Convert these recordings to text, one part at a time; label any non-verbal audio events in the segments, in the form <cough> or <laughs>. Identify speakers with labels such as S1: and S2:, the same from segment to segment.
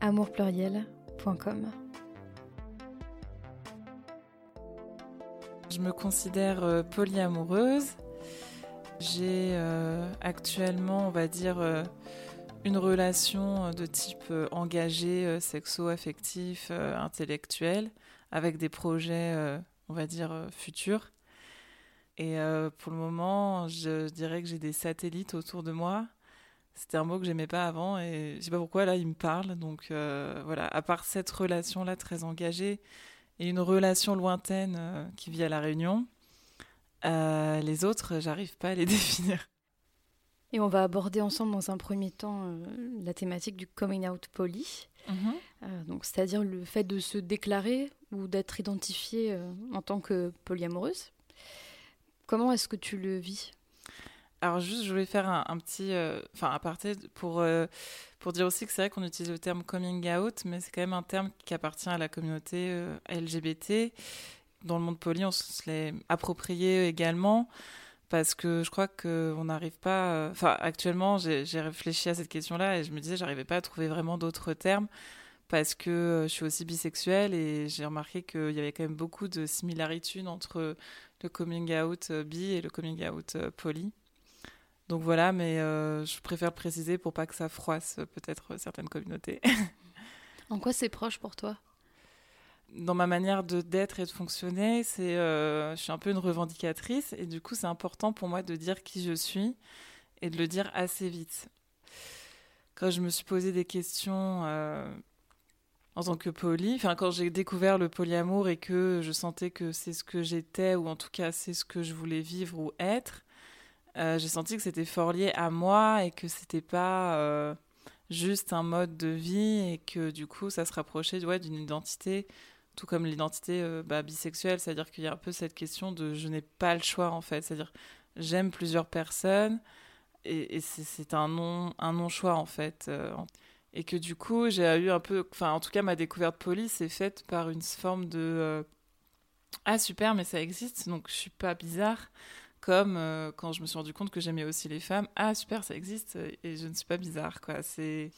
S1: amourpluriel.com.
S2: Je me considère euh, polyamoureuse. J'ai euh, actuellement, on va dire, euh, une relation de type engagé, sexo-affectif, intellectuel, avec des projets, on va dire, futurs. Et pour le moment, je dirais que j'ai des satellites autour de moi c'était un mot que j'aimais pas avant et je sais pas pourquoi là il me parle. Donc euh, voilà, à part cette relation là très engagée et une relation lointaine euh, qui vit à la Réunion, euh, les autres j'arrive pas à les <laughs> définir.
S1: Et on va aborder ensemble dans un premier temps la thématique du coming out poly. Mhm. donc c'est-à-dire le fait de se déclarer ou d'être identifiée en tant que polyamoureuse. Comment est-ce que tu le vis?
S2: Alors juste, je voulais faire un, petit, euh, enfin aparté pour euh, pour dire aussi que c'est vrai qu'on utilise le terme coming out, mais c'est quand même un terme qui appartient à la communauté euh, LGBT. Dans le monde poli, on se l'est approprié également parce que je crois qu'on n'arrive pas. Enfin, actuellement, j'ai réfléchi à cette question-là et je me disais, j'arrivais pas à trouver vraiment d'autres termes parce que je suis aussi bisexuelle et j'ai remarqué qu'il y avait quand même beaucoup de similarités entre le coming out bi et le coming out poly. Donc voilà, mais euh, je préfère préciser pour pas que ça froisse euh, peut-être certaines communautés. <laughs>
S1: en quoi c'est proche pour toi?
S2: Dans ma manière de d'être et de fonctionner, c'est, euh, je suis un peu une revendicatrice et du coup c'est important pour moi de dire qui je suis et de le dire assez vite. Quand je me suis posé des questions en tant que poly, enfin quand j'ai découvert le polyamour et que je sentais que c'est ce que j'étais ou en tout cas c'est ce que je voulais vivre ou être, euh, j'ai senti que c'était fort lié à moi et que c'était pas euh, juste un mode de vie et que du coup ça se rapprochait ouais, d'une identité, tout comme l'identité euh, bah, bisexuelle, c'est-à-dire qu'il y a un peu cette question de je n'ai pas le choix en fait, c'est-à-dire j'aime plusieurs personnes et, c'est un non un non choix en fait et que du coup j'ai eu un peu, enfin en tout cas ma découverte police est faite par une forme de ah super mais ça existe donc je suis pas bizarre comme euh, quand je me suis rendu compte que j'aimais aussi les femmes. Ah super, ça existe et je ne suis pas bizarre quoi. Et,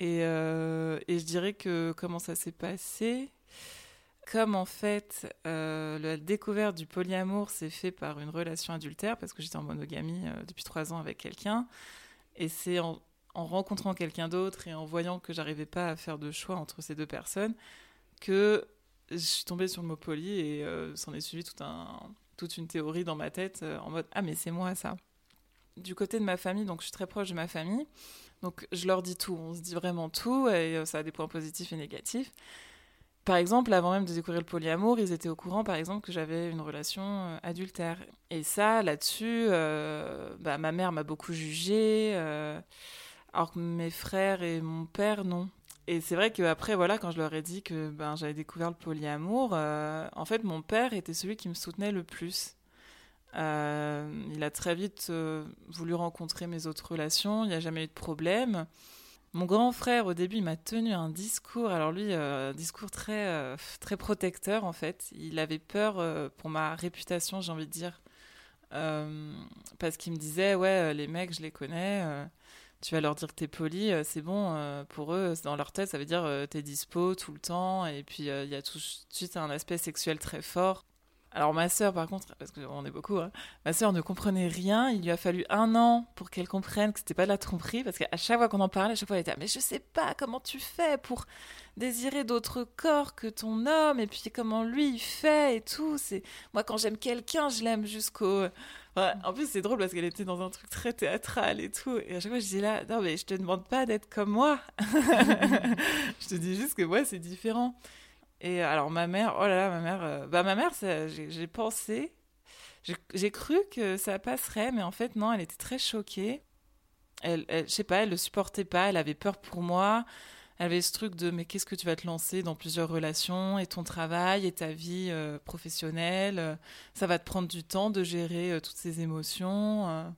S2: euh, et je dirais que comment ça s'est passé? Comme en fait, euh, la découverte du polyamour s'est fait par une relation adultère, parce que j'étais en monogamie depuis trois ans avec quelqu'un, et c'est en, en, rencontrant quelqu'un d'autre et en voyant que j'arrivais pas à faire de choix entre ces deux personnes que je suis tombée sur le mot poly et s'en est suivi tout un, toute une théorie dans ma tête euh, en mode ah mais c'est moi ça. Du côté de ma famille, donc je suis très proche de ma famille, donc je leur dis tout, on se dit vraiment tout et euh, ça a des points positifs et négatifs. Par exemple, avant même de découvrir le polyamour, ils étaient au courant, par exemple, que j'avais une relation euh, adultère. Et ça, là-dessus, bah, ma mère m'a beaucoup jugée, alors que mes frères et mon père, non. Et c'est vrai qu'après, voilà, quand je leur ai dit que ben, j'avais découvert le polyamour, euh, en fait, mon père était celui qui me soutenait le plus. Euh, il a très vite euh, voulu rencontrer mes autres relations, il n'y a jamais eu de problème. Mon grand frère, au début, il m'a tenu un discours, alors lui, un discours très, très protecteur, en fait. Il avait peur pour ma réputation, j'ai envie de dire, parce qu'il me disait, ouais, les mecs, je les connais tu vas leur dire que t'es poli, euh, c'est bon, euh, pour eux, dans leur tête, ça veut dire euh, t'es dispo tout le temps, et puis il y a tout de suite un aspect sexuel très fort. Alors ma sœur, par contre, parce qu'on est beaucoup, hein, ma sœur ne comprenait rien. Il lui a fallu un an pour qu'elle comprenne que c'était pas de la tromperie, parce qu'à chaque fois qu'on en parlait, à chaque fois elle était mais je sais pas comment tu fais pour désirer d'autres corps que ton homme, et puis comment lui il fait et tout. C'est moi quand j'aime quelqu'un, je l'aime jusqu'au. En plus c'est drôle parce qu'elle était dans un truc très théâtral et tout, et à chaque fois je dis là, non mais je te demande pas d'être comme moi. <laughs> je te dis juste que moi c'est différent. Et alors ma mère, oh là là, ma mère, euh, bah ma mère, j'ai pensé, j'ai cru que ça passerait, mais en fait non, elle était très choquée. Elle, je sais pas, elle le supportait pas, elle avait peur pour moi. Elle avait ce truc de mais qu'est-ce que tu vas te lancer dans plusieurs relations et ton travail et ta vie euh, professionnelle, euh, ça va te prendre du temps de gérer toutes ces émotions.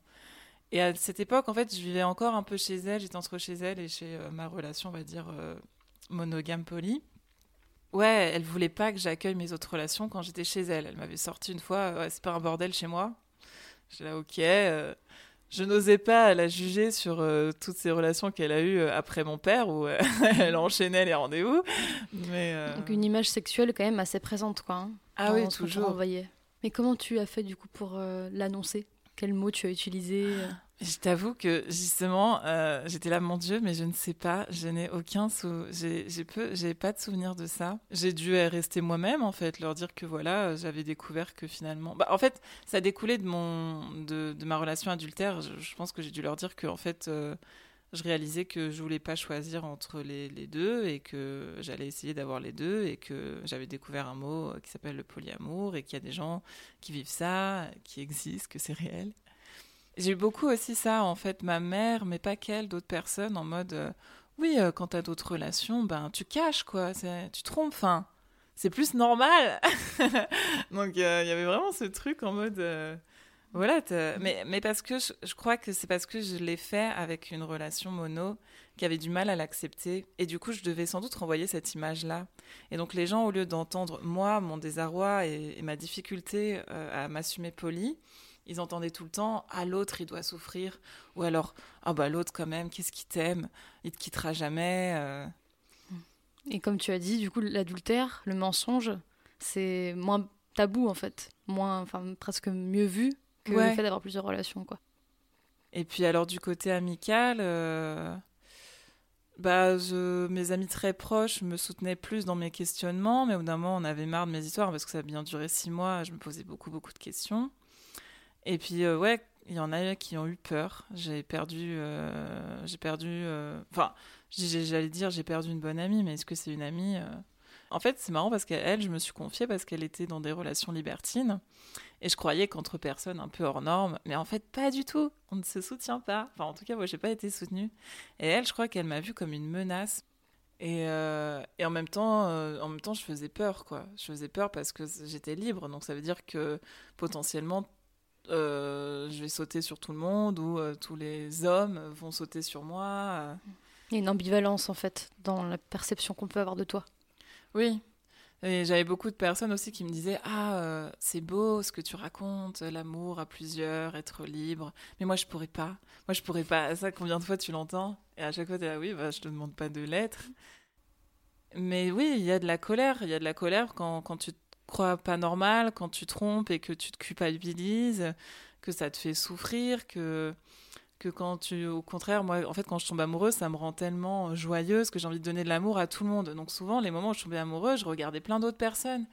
S2: Et à cette époque, en fait, je vivais encore un peu chez elle, j'étais entre chez elle et chez ma relation, on va dire, monogame poly. Ouais, elle voulait pas que j'accueille mes autres relations quand j'étais chez elle. Elle m'avait sorti une fois, ouais, c'est pas un bordel chez moi. J'ai là, ok. Euh, je n'osais pas la juger sur euh, toutes ces relations qu'elle a eues euh, après mon père, où <laughs> elle enchaînait les rendez-vous. Mais,
S1: Donc une image sexuelle quand même assez présente, quoi. Hein,
S2: ah oui, toujours.
S1: Mais comment tu as fait du coup pour l'annoncer? Quel mot tu as utilisé?
S2: Je t'avoue que justement, euh, j'étais là, mon Dieu, mais je ne sais pas, je n'ai aucun sou... j'ai peu, j'ai pas de souvenir de ça. J'ai dû rester moi-même en fait, leur dire que voilà, j'avais découvert que finalement, bah, en fait, ça découlait de mon, de, ma relation adultère. Je, pense que j'ai dû leur dire que en fait, euh, je réalisais que je voulais pas choisir entre les, les deux et que j'allais essayer d'avoir les deux et que j'avais découvert un mot qui s'appelle le polyamour et qu'il y a des gens qui vivent ça, qui existent, que c'est réel. J'ai eu beaucoup aussi ça, en fait, ma mère, mais pas qu'elle, d'autres personnes, en mode euh, oui, euh, quand t'as d'autres relations, ben tu caches, quoi, tu trompes, enfin, c'est plus normal. <laughs> Donc euh, il y avait vraiment ce truc en mode voilà, mais, mais parce que je, crois que c'est parce que je l'ai fait avec une relation mono qui avait du mal à l'accepter. Et du coup, je devais sans doute renvoyer cette image-là. Et donc, les gens, au lieu d'entendre moi, mon désarroi et ma difficulté à m'assumer poli, ils entendaient tout le temps ah l'autre il doit souffrir ou alors ah bah l'autre quand même qu'est-ce qu'il t'aime? Il te quittera jamais euh.
S1: et comme tu as dit du coup l'adultère le mensonge c'est moins tabou en fait moins enfin presque mieux vu que le fait d'avoir plusieurs relations quoi
S2: et puis alors du côté amical euh, bah, mes amis très proches me soutenaient plus dans mes questionnements, mais au bout d'un moment, on avait marre de mes histoires parce que ça a bien duré six mois. Je me posais beaucoup, beaucoup de questions. Et puis, euh, ouais, il y en a qui ont eu peur. J'ai perdu. Euh, j'ai perdu. Euh, enfin, j'allais dire, j'ai perdu une bonne amie, mais est-ce que c'est une amie En fait, c'est marrant parce qu'elle, je me suis confiée parce qu'elle était dans des relations libertines. Et je croyais qu'entre personnes un peu hors normes, mais en fait, pas du tout. On ne se soutient pas. Enfin, en tout cas, moi, j'ai pas été soutenue. Et elle, je crois qu'elle m'a vue comme une menace. Et, et, en même temps, en même temps, je faisais peur, quoi. Je faisais peur parce que j'étais libre, donc ça veut dire que potentiellement euh, je vais sauter sur tout le monde ou euh, tous les hommes vont sauter sur moi. Euh.
S1: Il y a une ambivalence en fait dans la perception qu'on peut avoir de toi.
S2: Oui. Et j'avais beaucoup de personnes aussi qui me disaient Ah, c'est beau ce que tu racontes, l'amour à plusieurs, être libre. Mais moi, je pourrais pas. Moi, je pourrais pas. Ça, combien de fois tu l'entends? Et à chaque fois, tu es là Oui, bah, je te demande pas de l'être. Mais oui, il y a de la colère. Il y a de la colère quand, quand tu crois pas normal quand tu trompes et que tu te culpabilises, que ça te fait souffrir, que que quand tu au contraire moi en fait quand je tombe amoureuse ça me rend tellement joyeuse que j'ai envie de donner de l'amour à tout le monde. Donc souvent les moments où je tombais amoureuse je regardais plein d'autres personnes.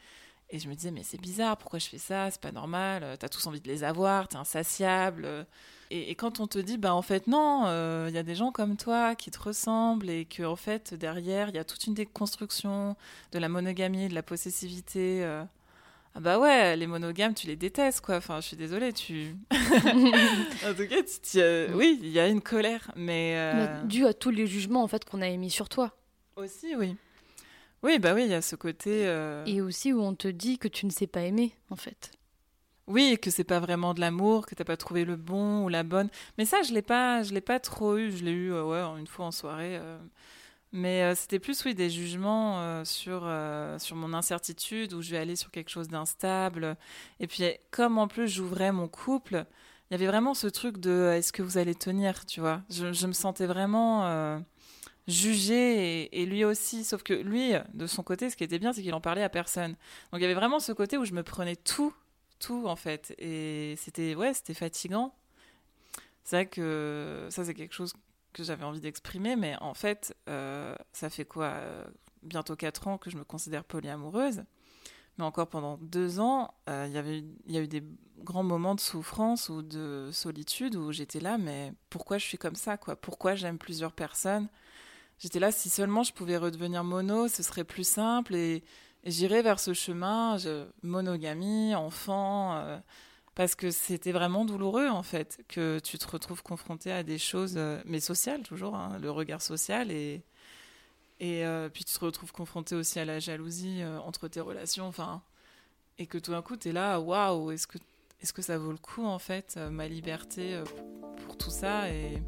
S2: Et je me disais mais c'est bizarre pourquoi je fais ça? C'est pas normal t'as tous envie de les avoir t'es insatiable. Et, quand on te dit bah en fait non euh, il y a des gens comme toi qui te ressemblent et que en fait derrière il y a toute une déconstruction de la monogamie de la possessivité euh, ah bah ouais, les monogames, tu les détestes, quoi. Enfin, je suis désolée, tu... <laughs> en tout cas, tu, oui, il y a une colère, mais... Euh...
S1: Dû à tous les jugements, en fait, qu'on a émis sur toi.
S2: Aussi, oui. Oui, bah oui, il y a ce côté... Euh,
S1: et aussi où on te dit que tu ne sais pas aimer, en fait.
S2: Oui, que c'est pas vraiment de l'amour, que t'as pas trouvé le bon ou la bonne. Mais ça, je l'ai pas, je l'ai pas trop eu. Je l'ai eu, euh, ouais, une fois en soirée. Mais euh, c'était plus, oui, des jugements euh, sur, euh, sur mon incertitude, où je vais aller sur quelque chose d'instable. Et puis, comme en plus j'ouvrais mon couple, il y avait vraiment ce truc de est-ce que vous allez tenir, tu vois? Je, je, me sentais vraiment jugée et, et, lui aussi. Sauf que lui, de son côté, ce qui était bien, c'est qu'il en parlait à personne. Donc il y avait vraiment ce côté où je me prenais tout, tout en fait. Et c'était, ouais, c'était fatigant. C'est vrai que ça, c'est quelque chose que j'avais envie d'exprimer, mais en fait, euh, ça fait quoi euh, Bientôt 4 ans que je me considère polyamoureuse. Mais encore pendant deux ans, euh, y il y a eu des grands moments de souffrance ou de solitude où j'étais là, mais pourquoi je suis comme ça quoi? Pourquoi j'aime plusieurs personnes? J'étais là, si seulement je pouvais redevenir mono, ce serait plus simple et, et j'irais vers ce chemin, je, monogamie, enfant parce que c'était vraiment douloureux en fait que tu te retrouves confronté à des choses, euh, mais sociales toujours, hein, le regard social et Et puis tu te retrouves confronté aussi à la jalousie entre tes relations, enfin, et que tout d'un coup, tu es là, waouh, est-ce que, est que ça vaut le coup, en fait, ma liberté pour tout ça et...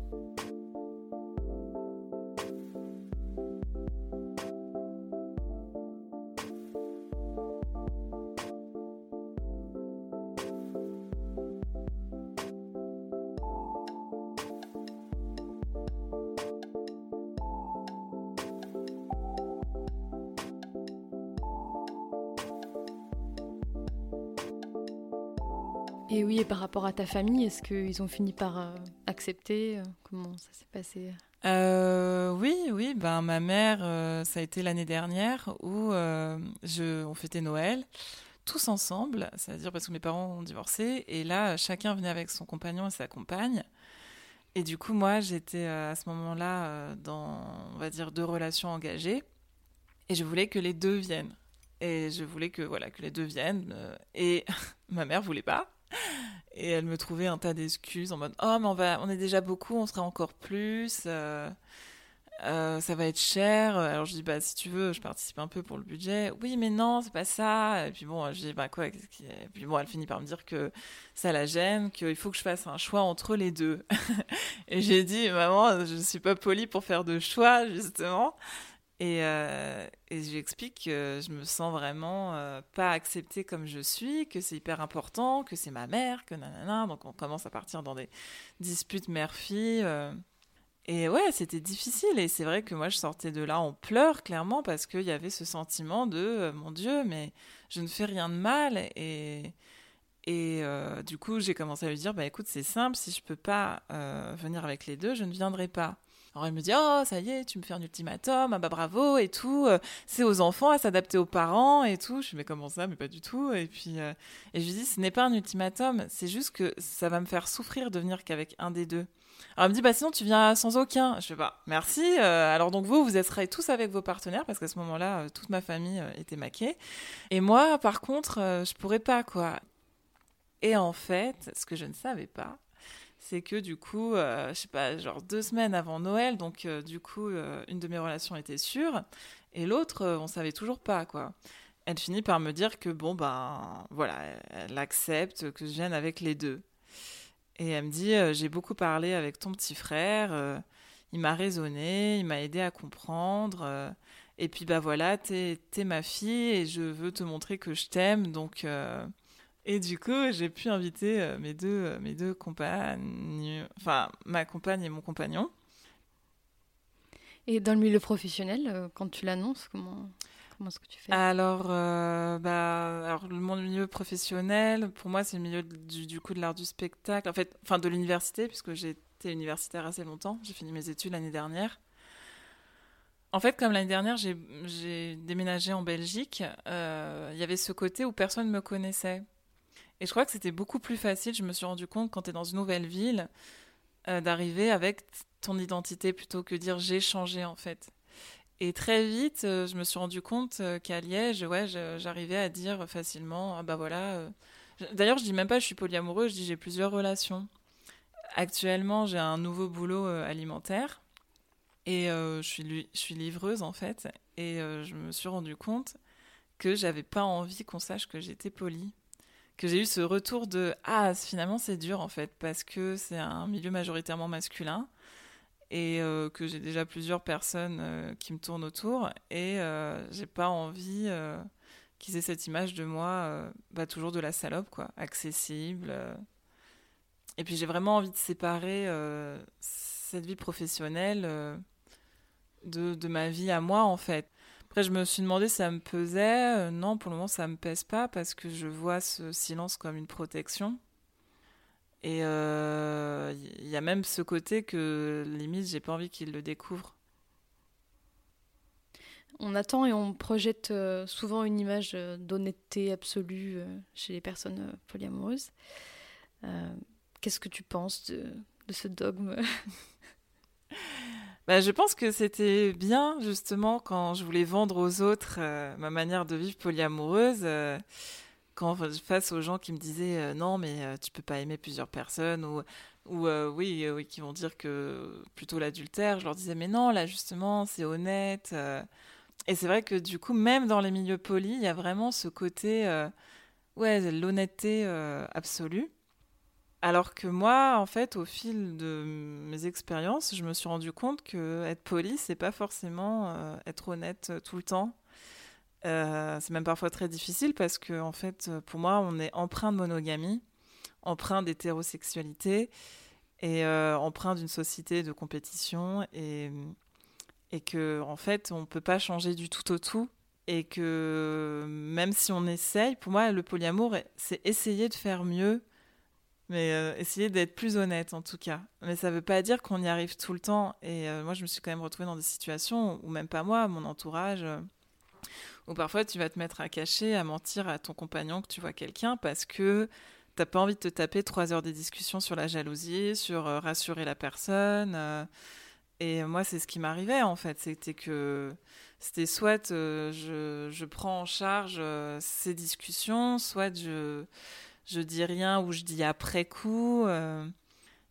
S1: Par rapport à ta famille, est-ce qu'ils ont fini par euh, accepter euh, Comment ça s'est passé?
S2: Euh, Oui, oui. Ben, ma mère, ça a été l'année dernière où je, on fêtait Noël tous ensemble, c'est-à-dire parce que mes parents ont divorcé, et là, chacun venait avec son compagnon et sa compagne. Et du coup, moi, j'étais à ce moment-là dans, on va dire, deux relations engagées, et je voulais que les deux viennent. Et je voulais que voilà que les deux viennent. et <laughs> ma mère voulait pas. Et elle me trouvait un tas d'excuses en mode Oh, mais on, va, on est déjà beaucoup, on sera encore plus, euh, euh, ça va être cher. Alors je dis Bah, si tu veux, je participe un peu pour le budget. Oui, mais non, c'est pas ça. Et puis bon, je dis Bah, quoi Et puis bon, elle finit par me dire que ça la gêne, qu'il faut que je fasse un choix entre les deux. <laughs> et j'ai dit Maman, je suis pas polie pour faire de choix, justement. Et, euh, et j'explique que je me sens vraiment euh, pas acceptée comme je suis, que c'est hyper important, que c'est ma mère, que nanana. Donc on commence à partir dans des disputes mère-fille. Euh. Et ouais, c'était difficile. Et c'est vrai que moi, je sortais de là en pleurs, clairement, parce qu'il y avait ce sentiment de mon Dieu, mais je ne fais rien de mal. Et, et du coup, j'ai commencé à lui dire bah écoute, c'est simple, si je peux pas venir avec les deux, je ne viendrai pas. Alors elle me dit oh ça y est tu me fais un ultimatum ah bah bravo et tout euh, c'est aux enfants à s'adapter aux parents et tout. Je me mais comment ça mais pas du tout. Et puis euh, et je lui dis ce n'est pas un ultimatum c'est juste que ça va me faire souffrir de venir qu'avec un des deux. Alors elle me dit bah sinon tu viens sans aucun. Je fais bah, merci euh, alors donc vous vous serez tous avec vos partenaires parce qu'à ce moment-là toute ma famille était maquée. Et moi par contre je pourrais pas quoi. Et en fait ce que je ne savais pas c'est que du coup, euh, je sais pas, genre deux semaines avant Noël, donc euh, du coup, euh, une de mes relations était sûre, et l'autre, on savait toujours pas, quoi. Elle finit par me dire que bon, ben voilà, elle accepte que je vienne avec les deux. Et elle me dit, j'ai beaucoup parlé avec ton petit frère, il m'a raisonné, il m'a aidé à comprendre, et puis bah voilà, t'es es ma fille et je veux te montrer que je t'aime, donc et du coup, j'ai pu inviter euh, mes deux, euh, mes deux compagnes, enfin ma compagne et mon compagnon.
S1: Et dans le milieu professionnel, euh, quand tu l'annonces, comment, comment est-ce que tu fais?
S2: Alors, bah, alors, le milieu professionnel, pour moi, c'est le milieu du, du coup de l'art du spectacle, en fait, enfin de l'université, puisque j'ai été universitaire assez longtemps. J'ai fini mes études l'année dernière. En fait, comme l'année dernière, j'ai déménagé en Belgique, il y avait ce côté où personne ne me connaissait. Et je crois que c'était beaucoup plus facile, je me suis rendu compte, quand tu es dans une nouvelle ville, euh, d'arriver avec ton identité plutôt que dire j'ai changé en fait. Et très vite, euh, je me suis rendu compte euh, qu'à Liège, ouais, j'arrivais à dire facilement, ah bah voilà. D'ailleurs, je dis même pas je suis polyamoureuse, je dis j'ai plusieurs relations. Actuellement, j'ai un nouveau boulot alimentaire et je, suis, je suis livreuse en fait. Et je me suis rendu compte que j'avais pas envie qu'on sache que j'étais polie que j'ai eu ce retour de ah finalement c'est dur en fait parce que c'est un milieu majoritairement masculin et euh, que j'ai déjà plusieurs personnes euh, qui me tournent autour et euh, j'ai pas envie qu'ils aient cette image de moi bah, toujours de la salope quoi accessible et puis j'ai vraiment envie de séparer cette vie professionnelle de, de ma vie à moi en fait après, je me suis demandé si ça me pesait? Euh, non, pour le moment, ça me pèse pas parce que je vois ce silence comme une protection. Et il euh, y a même ce côté que, limite, j'ai pas envie qu'il le découvre.
S1: On attend et on projette euh, souvent une image d'honnêteté absolue chez les personnes polyamoureuses. Qu'est-ce que tu penses de, de ce dogme? <laughs>
S2: bah, je pense que c'était bien, justement, quand je voulais vendre aux autres euh, ma manière de vivre polyamoureuse, euh, quand face aux gens qui me disaient non mais tu peux pas aimer plusieurs personnes ou ou oui, oui, qui vont dire que plutôt l'adultère, je leur disais mais non, là justement, c'est honnête. Et c'est vrai que du coup, même dans les milieux polis, il y a vraiment ce côté, ouais, l'honnêteté absolue. Alors que moi, en fait, au fil de mes expériences, je me suis rendu compte que être poli, c'est pas forcément euh, être honnête euh, tout le temps. Euh, c'est même parfois très difficile parce que, en fait, pour moi, on est empreint de monogamie, empreint d'hétérosexualité et empreint d'une société de compétition et, et que, en fait, on peut pas changer du tout au tout et que même si on essaye, pour moi, le polyamour, c'est essayer de faire mieux mais euh, essayer d'être plus honnête en tout cas. Mais ça ne veut pas dire qu'on y arrive tout le temps. Et euh, moi, je me suis quand même retrouvée dans des situations où même pas moi, mon entourage, euh, où parfois tu vas te mettre à cacher, à mentir à ton compagnon que tu vois quelqu'un parce que tu n'as pas envie de te taper trois heures de discussion sur la jalousie, sur rassurer la personne. et moi, c'est ce qui m'arrivait en fait. C'était que c'était soit je, je, prends en charge ces discussions, soit je je dis rien ou je dis après coup. Euh,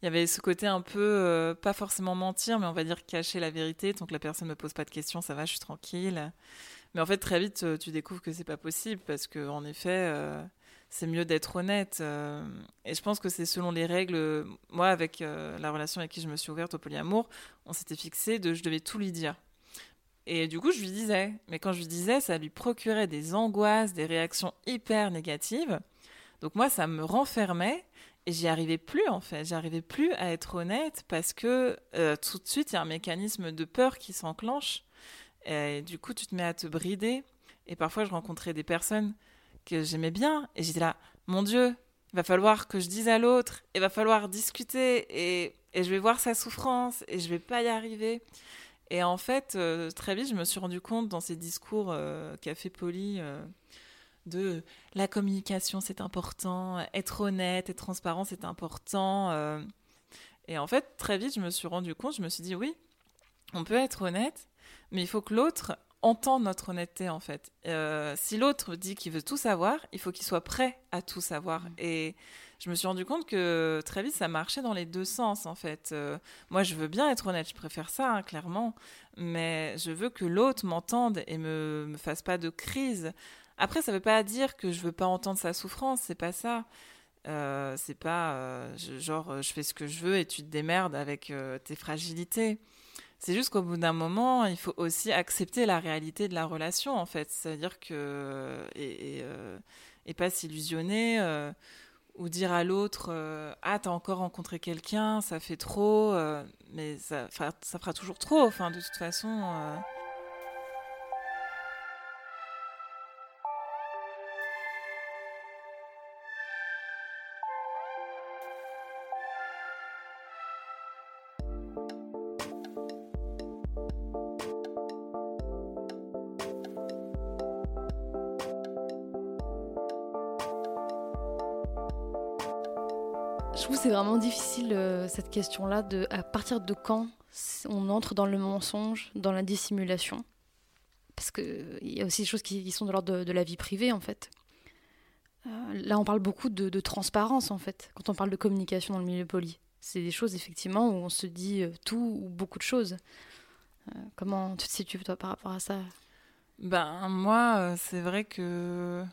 S2: il y avait ce côté un peu, euh, pas forcément mentir, mais on va dire cacher la vérité, tant que la personne ne me pose pas de questions, ça va, je suis tranquille. Mais en fait, très vite, euh, tu découvres que c'est pas possible parce que, en effet, c'est mieux d'être honnête. et je pense que c'est selon les règles. Moi, avec la relation avec qui je me suis ouverte au polyamour, on s'était fixé de je devais tout lui dire. Et du coup, je lui disais. Mais quand je lui disais, ça lui procurait des angoisses, des réactions hyper négatives. Donc moi, ça me renfermait et j'y arrivais plus en fait. J'arrivais plus à être honnête parce que euh, tout de suite, il y a un mécanisme de peur qui s'enclenche. Du coup, tu te mets à te brider. Et parfois, je rencontrais des personnes que j'aimais bien et j'étais là, mon Dieu, il va falloir que je dise à l'autre, il va falloir discuter et, et, je vais voir sa souffrance et je vais pas y arriver. Et en fait, euh, très vite, je me suis rendu compte dans ces discours euh, café poli de la communication, c'est important, être honnête, être transparent, c'est important. Euh. Et en fait, très vite, je me suis rendu compte, je me suis dit, oui, on peut être honnête, mais il faut que l'autre entende notre honnêteté, en fait. Euh, si l'autre dit qu'il veut tout savoir, il faut qu'il soit prêt à tout savoir. Mmh. Et je me suis rendu compte que très vite, ça marchait dans les deux sens, en fait. Euh, moi, je veux bien être honnête, je préfère ça, hein, clairement, mais je veux que l'autre m'entende et me, me fasse pas de crise. Après, ça veut pas dire que je veux pas entendre sa souffrance, c'est pas ça. Euh, c'est pas euh, genre euh, je fais ce que je veux et tu te démerdes avec tes fragilités. C'est juste qu'au bout d'un moment, il faut aussi accepter la réalité de la relation, en fait. C'est-à-dire que. Et, et, et pas s'illusionner ou dire à l'autre Ah, t'as encore rencontré quelqu'un, ça fait trop. mais ça, ça fera toujours trop, enfin, de toute façon.
S1: Vraiment difficile euh, cette question-là de à partir de quand on entre dans le mensonge, dans la dissimulation? Parce qu'il y a aussi des choses qui, sont de l'ordre de, la vie privée en fait. Euh, là, on parle beaucoup de, transparence en fait, quand on parle de communication dans le milieu poli. C'est des choses effectivement où on se dit euh, tout ou beaucoup de choses. comment tu te situes toi par rapport à ça?
S2: Ben moi, c'est vrai que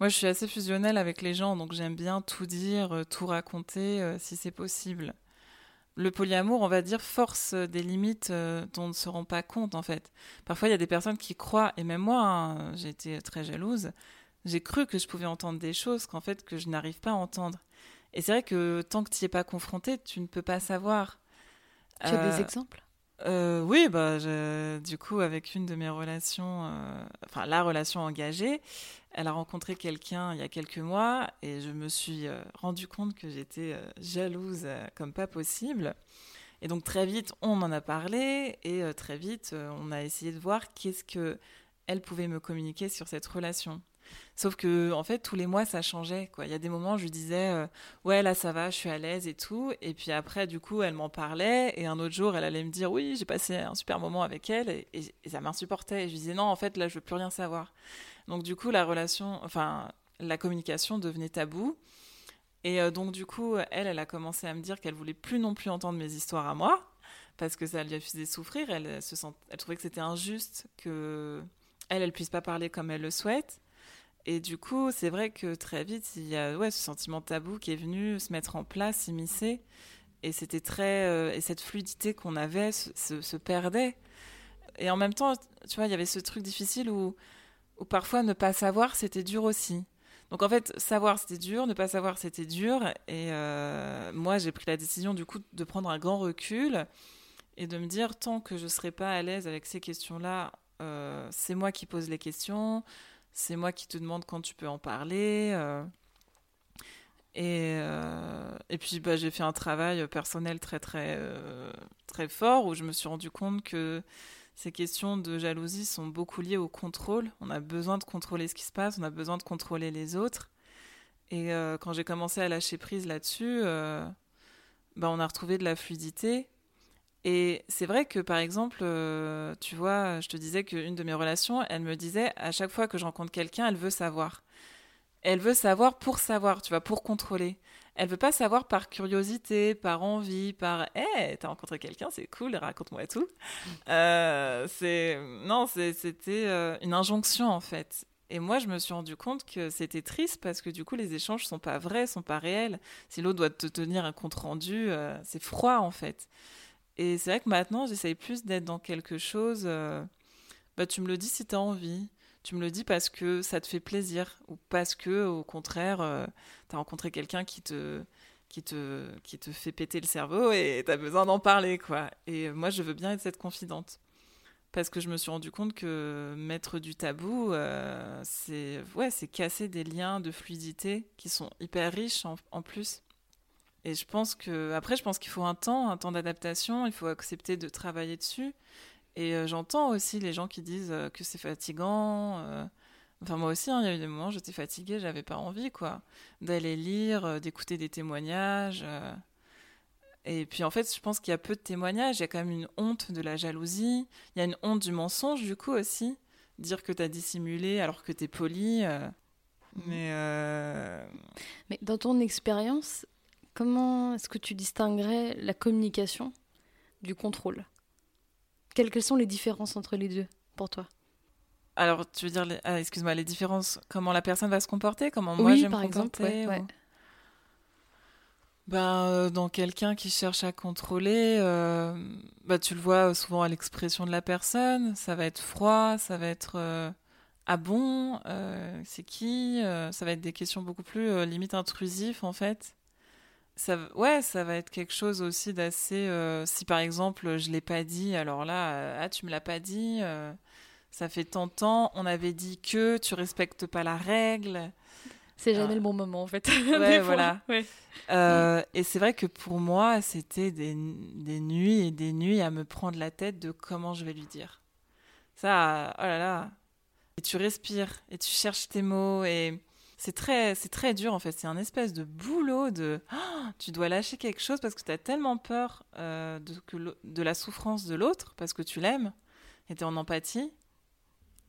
S2: moi, je suis assez fusionnelle avec les gens, donc j'aime bien tout dire, euh, tout raconter euh, si c'est possible. Le polyamour, on va dire, force des limites euh, dont on ne se rend pas compte, en fait. Parfois, il y a des personnes qui croient, et même moi, hein, j'ai été très jalouse, j'ai cru que je pouvais entendre des choses qu'en fait, que je n'arrive pas à entendre. Et c'est vrai que tant que tu n'y es pas confronté, tu ne peux pas savoir.
S1: Tu as des exemples?
S2: oui, bah, du coup, avec une de mes relations, enfin la relation engagée, elle a rencontré quelqu'un il y a quelques mois et je me suis euh, rendu compte que j'étais euh, jalouse euh, comme pas possible. Et donc très vite, on en a parlé et très vite, on a essayé de voir qu'est-ce que elle pouvait me communiquer sur cette relation. Sauf que en fait, tous les mois, ça changeait. Quoi. Il y a des moments, je lui disais, ouais, là, ça va, je suis à l'aise et tout. Et puis après, du coup, elle m'en parlait. Et un autre jour, elle allait me dire, oui, j'ai passé un super moment avec elle. Et, et ça m'insupportait. Et je disais, non, en fait, là, je veux plus rien savoir. Donc du coup, la relation, enfin, la communication devenait tabou. Et euh, donc, du coup, elle, elle a commencé à me dire qu'elle voulait plus non plus entendre mes histoires à moi, parce que ça lui faisait souffrir. Elle, se sent... elle trouvait que c'était injuste que elle, elle puisse pas parler comme elle le souhaite. Et du coup, c'est vrai que très vite, il y a ouais, ce sentiment tabou qui est venu se mettre en place, s'immiscer. Et c'était très. Euh, et cette fluidité qu'on avait se, perdait. Et en même temps, tu vois, il y avait ce truc difficile où, où parfois ne pas savoir, c'était dur aussi. Donc en fait, savoir c'était dur, ne pas savoir c'était dur. Et euh, moi, j'ai pris la décision du coup de prendre un grand recul et de me dire tant que je ne serai pas à l'aise avec ces questions-là, euh, c'est moi qui pose les questions, c'est moi qui te demande quand tu peux en parler. Euh. et, et puis bah, j'ai fait un travail personnel très très très fort où je me suis rendu compte que ces questions de jalousie sont beaucoup liées au contrôle. On a besoin de contrôler ce qui se passe, on a besoin de contrôler les autres. Et euh, quand j'ai commencé à lâcher prise là-dessus, euh, bah, on a retrouvé de la fluidité. Et c'est vrai que, par exemple, euh, tu vois, je te disais qu'une de mes relations, elle me disait, à chaque fois que je rencontre quelqu'un, elle veut savoir. Elle veut savoir pour savoir, tu vois, pour contrôler. Elle veut pas savoir par curiosité, par envie, par hé, hey, t'as rencontré quelqu'un, c'est cool, raconte-moi tout. Euh, c'est non, c'était euh, une injonction en fait. Et moi, je me suis rendu compte que c'était triste parce que du coup, les échanges sont pas vrais, sont pas réels. Si l'autre doit te tenir un compte rendu, euh, c'est froid en fait. Et c'est vrai que maintenant, j'essaye plus d'être dans quelque chose. bah, tu me le dis si t'as envie tu me le dis parce que ça te fait plaisir ou parce que au contraire euh, tu as rencontré quelqu'un qui te qui te fait péter le cerveau et tu as besoin d'en parler quoi. Et moi je veux bien être cette confidente parce que je me suis rendu compte que mettre du tabou euh, c'est casser des liens de fluidité qui sont hyper riches en plus. Et je pense que après je pense qu'il faut un temps, un temps d'adaptation, il faut accepter de travailler dessus et euh, j'entends aussi les gens qui disent euh, que c'est fatigant. Euh. Enfin, moi aussi, hein, il y a eu des moments où j'étais fatiguée, j'avais pas envie, quoi, d'aller lire, d'écouter des témoignages. Et puis, en fait, je pense qu'il y a peu de témoignages. Il y a quand même une honte de la jalousie. Il y a une honte du mensonge, du coup, aussi. Dire que tu as dissimulé alors que tu es poli. Mais,
S1: Mais dans ton expérience, comment est-ce que tu distinguerais la communication du contrôle? Quelles, sont les différences entre les deux pour toi?
S2: Alors, tu veux dire, ah, excuse-moi, les différences, comment la personne va se comporter Comment moi je par me exemple, Ben, euh, dans quelqu'un qui cherche à contrôler, euh, bah, tu le vois souvent à l'expression de la personne. Ça va être froid, ça va être euh, ah bon, c'est qui Ça va être des questions beaucoup plus limite intrusives en fait ça, ouais, ça va être quelque chose aussi d'assez. Euh, si par exemple je l'ai pas dit, alors là, euh, ah tu me l'as pas dit, euh, ça fait tant de temps, on avait dit que tu respectes pas la règle.
S1: C'est jamais le bon moment en fait. <laughs>
S2: Ouais, voilà. et c'est vrai que pour moi, c'était des, des, nuits et des nuits à me prendre la tête de comment je vais lui dire. Ça, oh là là. Et tu respires et tu cherches tes mots et c'est très, c'est très dur en fait. C'est un espèce de boulot de. tu dois lâcher quelque chose parce que tu as tellement peur euh, de, la souffrance de l'autre parce que tu l'aimes et tu es en empathie.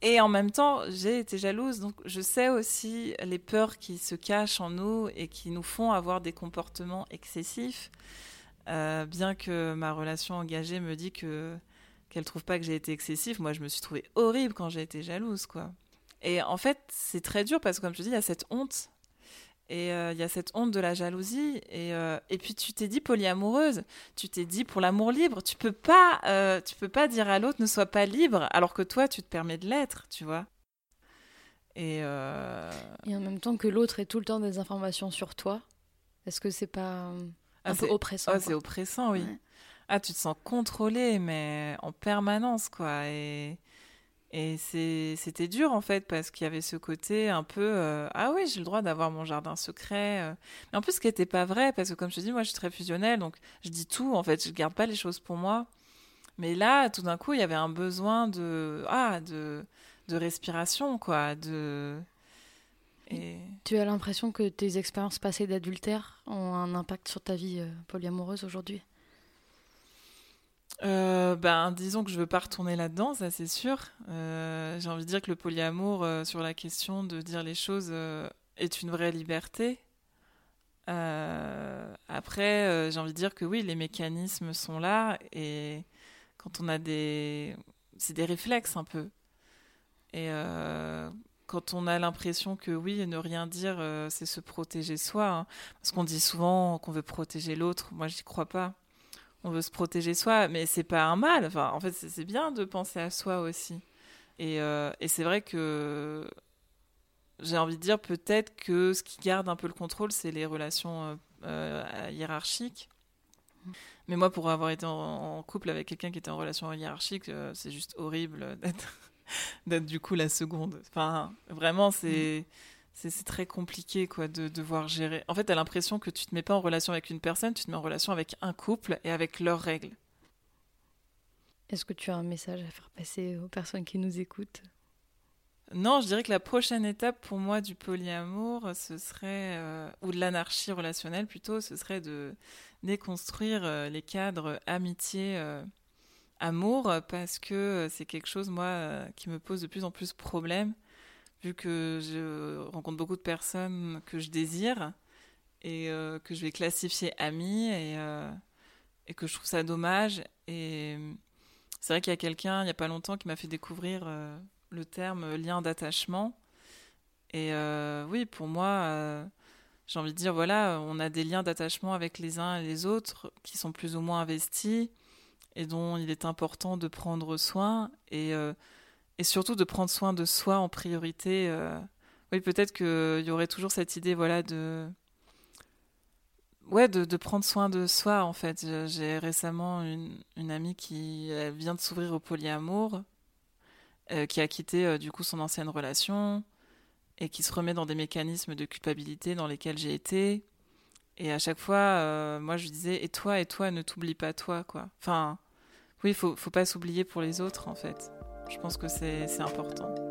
S2: Et en même temps, j'ai été jalouse, donc je sais aussi les peurs qui se cachent en nous et qui nous font avoir des comportements excessifs. Euh, bien que ma relation engagée me dit que qu'elle trouve pas que j'ai été excessif, moi je me suis trouvée horrible quand j'ai été jalouse, quoi. Et en fait, c'est très dur parce que, comme je dis, il y a cette honte. Et euh, il y a cette honte de la jalousie. Et, euh, et puis, tu t'es dit polyamoureuse. Tu t'es dit pour l'amour libre. Tu peux pas, euh, tu peux pas dire à l'autre ne sois pas libre, alors que toi, tu te permets de l'être, tu vois. Et, et
S1: en même temps que l'autre ait tout le temps des informations sur toi, est-ce que c'est pas un ah, peu oppressant
S2: oh, C'est oppressant, oui. Ah, tu te sens contrôlé, mais en permanence, quoi. Et et c'était dur en fait parce qu'il y avait ce côté un peu euh, ah oui j'ai le droit d'avoir mon jardin secret euh. mais en plus ce qui n'était pas vrai parce que comme je te dis moi je suis très fusionnelle donc je dis tout en fait je garde pas les choses pour moi mais là tout d'un coup il y avait un besoin de ah de de respiration quoi de
S1: et... tu as l'impression que tes expériences passées d'adultère ont un impact sur ta vie euh, polyamoureuse aujourd'hui?
S2: Euh, ben, disons que je veux pas retourner là-dedans, ça c'est sûr. Euh, j'ai envie de dire que le polyamour, euh, sur la question de dire les choses, est une vraie liberté. après, j'ai envie de dire que oui, les mécanismes sont là et quand on a des, c'est des réflexes un peu. Et quand on a l'impression que oui, ne rien dire, c'est se protéger soi. Hein. Parce qu'on dit souvent qu'on veut protéger l'autre. Moi, j'y crois pas. On veut se protéger soi, mais c'est pas un mal. Enfin, en fait, c'est bien de penser à soi aussi. Et, euh, et c'est vrai que j'ai envie de dire peut-être que ce qui garde un peu le contrôle, c'est les relations euh, hiérarchiques. Mais moi, pour avoir été en couple avec quelqu'un qui était en relation hiérarchique, c'est juste horrible <laughs> d'être du coup la seconde. Enfin, vraiment, c'est. C'est très compliqué quoi de devoir gérer. En fait, tu as l'impression que tu te mets pas en relation avec une personne, tu te mets en relation avec un couple et avec leurs règles.
S1: Est-ce que tu as un message à faire passer aux personnes qui nous écoutent?
S2: Non, je dirais que la prochaine étape pour moi du polyamour, ce serait, euh, ou de l'anarchie relationnelle plutôt, ce serait de déconstruire euh, les cadres amitié, euh, amour parce que c'est quelque chose, moi, qui me pose de plus en plus problème, vu que je rencontre beaucoup de personnes que je désire et euh, que je vais classifier amis et, et que je trouve ça dommage. Et c'est vrai qu'il y a quelqu'un, il n'y a pas longtemps, qui m'a fait découvrir le terme lien d'attachement. Et oui, pour moi, j'ai envie de dire, voilà, on a des liens d'attachement avec les uns et les autres qui sont plus ou moins investis et dont il est important de prendre soin et, euh, et surtout de prendre soin de soi en priorité. Euh. Oui, peut-être qu'il y aurait toujours cette idée voilà, de, ouais, de, de, prendre soin de soi en fait. J'ai récemment une, une, amie qui vient de s'ouvrir au polyamour, euh, qui a quitté du coup son ancienne relation et qui se remet dans des mécanismes de culpabilité dans lesquels j'ai été. Et à chaque fois, moi je disais, et toi, et toi, ne t'oublie pas toi, quoi. Enfin, oui, faut, faut pas s'oublier pour les autres, en fait. Je pense que c'est important.